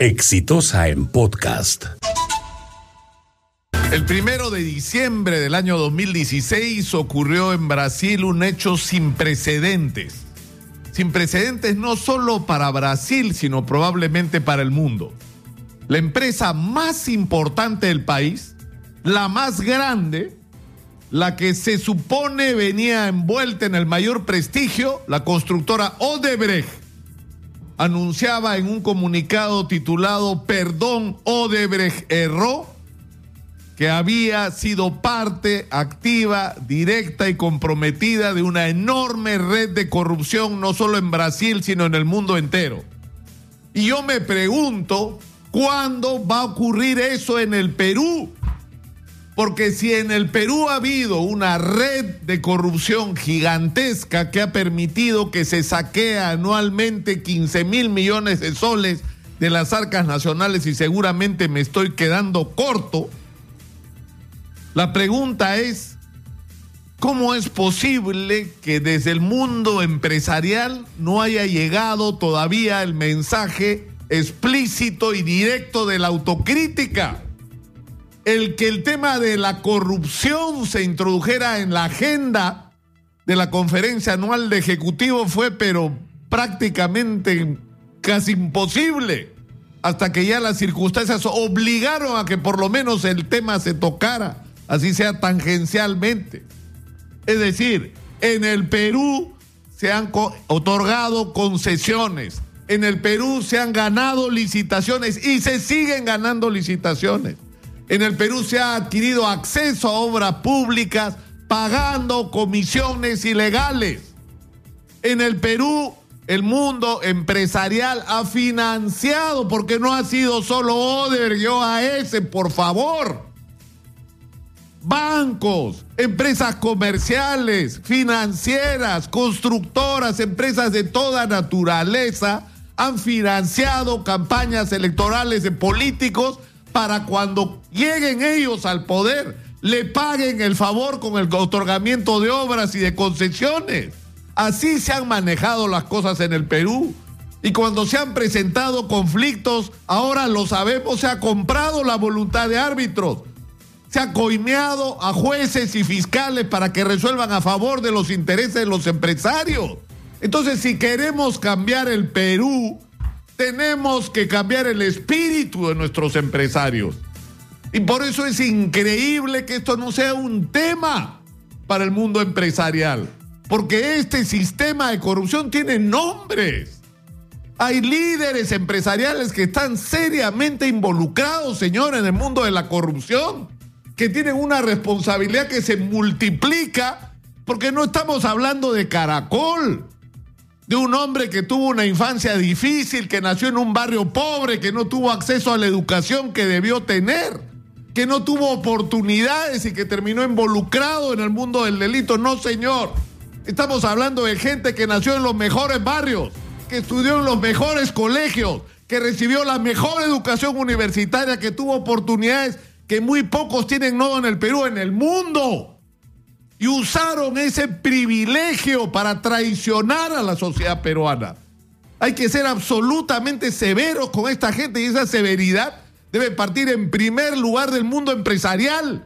Exitosa en podcast. El primero de diciembre del año 2016 ocurrió en Brasil un hecho sin precedentes. Sin precedentes no solo para Brasil, sino probablemente para el mundo. La empresa más importante del país, la más grande, la que se supone venía envuelta en el mayor prestigio, la constructora Odebrecht, anunciaba en un comunicado titulado Perdón Odebrecht erró que había sido parte activa, directa y comprometida de una enorme red de corrupción, no solo en Brasil, sino en el mundo entero. Y yo me pregunto, ¿cuándo va a ocurrir eso en el Perú? Porque si en el Perú ha habido una red de corrupción gigantesca que ha permitido que se saquee anualmente 15 mil millones de soles de las arcas nacionales y seguramente me estoy quedando corto, la pregunta es, ¿cómo es posible que desde el mundo empresarial no haya llegado todavía el mensaje explícito y directo de la autocrítica? El que el tema de la corrupción se introdujera en la agenda de la conferencia anual de Ejecutivo fue pero prácticamente casi imposible hasta que ya las circunstancias obligaron a que por lo menos el tema se tocara así sea tangencialmente. Es decir, en el Perú se han otorgado concesiones, en el Perú se han ganado licitaciones y se siguen ganando licitaciones. En el Perú se ha adquirido acceso a obras públicas pagando comisiones ilegales. En el Perú el mundo empresarial ha financiado, porque no ha sido solo Oder y OAS, por favor bancos, empresas comerciales, financieras, constructoras, empresas de toda naturaleza han financiado campañas electorales de políticos para cuando lleguen ellos al poder le paguen el favor con el otorgamiento de obras y de concesiones. Así se han manejado las cosas en el Perú. Y cuando se han presentado conflictos, ahora lo sabemos, se ha comprado la voluntad de árbitros se ha coimeado a jueces y fiscales para que resuelvan a favor de los intereses de los empresarios. Entonces, si queremos cambiar el Perú, tenemos que cambiar el espíritu de nuestros empresarios. Y por eso es increíble que esto no sea un tema para el mundo empresarial. Porque este sistema de corrupción tiene nombres. Hay líderes empresariales que están seriamente involucrados, señor, en el mundo de la corrupción que tienen una responsabilidad que se multiplica, porque no estamos hablando de caracol, de un hombre que tuvo una infancia difícil, que nació en un barrio pobre, que no tuvo acceso a la educación que debió tener, que no tuvo oportunidades y que terminó involucrado en el mundo del delito. No, señor. Estamos hablando de gente que nació en los mejores barrios, que estudió en los mejores colegios, que recibió la mejor educación universitaria, que tuvo oportunidades que muy pocos tienen nodo en el Perú, en el mundo. Y usaron ese privilegio para traicionar a la sociedad peruana. Hay que ser absolutamente severos con esta gente y esa severidad debe partir en primer lugar del mundo empresarial,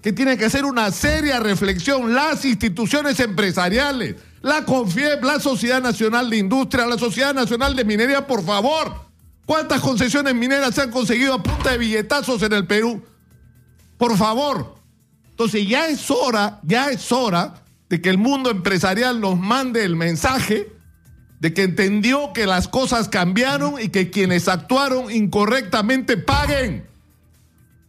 que tiene que hacer una seria reflexión las instituciones empresariales, la CONFIEP, la Sociedad Nacional de Industria, la Sociedad Nacional de Minería, por favor, ¿Cuántas concesiones mineras se han conseguido a punta de billetazos en el Perú? Por favor. Entonces ya es hora, ya es hora de que el mundo empresarial nos mande el mensaje de que entendió que las cosas cambiaron y que quienes actuaron incorrectamente paguen.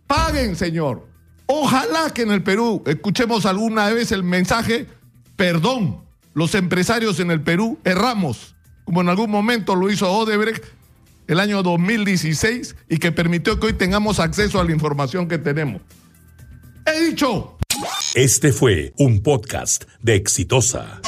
Paguen, señor. Ojalá que en el Perú escuchemos alguna vez el mensaje, perdón, los empresarios en el Perú erramos, como en algún momento lo hizo Odebrecht el año 2016 y que permitió que hoy tengamos acceso a la información que tenemos. Dicho. Este fue un podcast de Exitosa.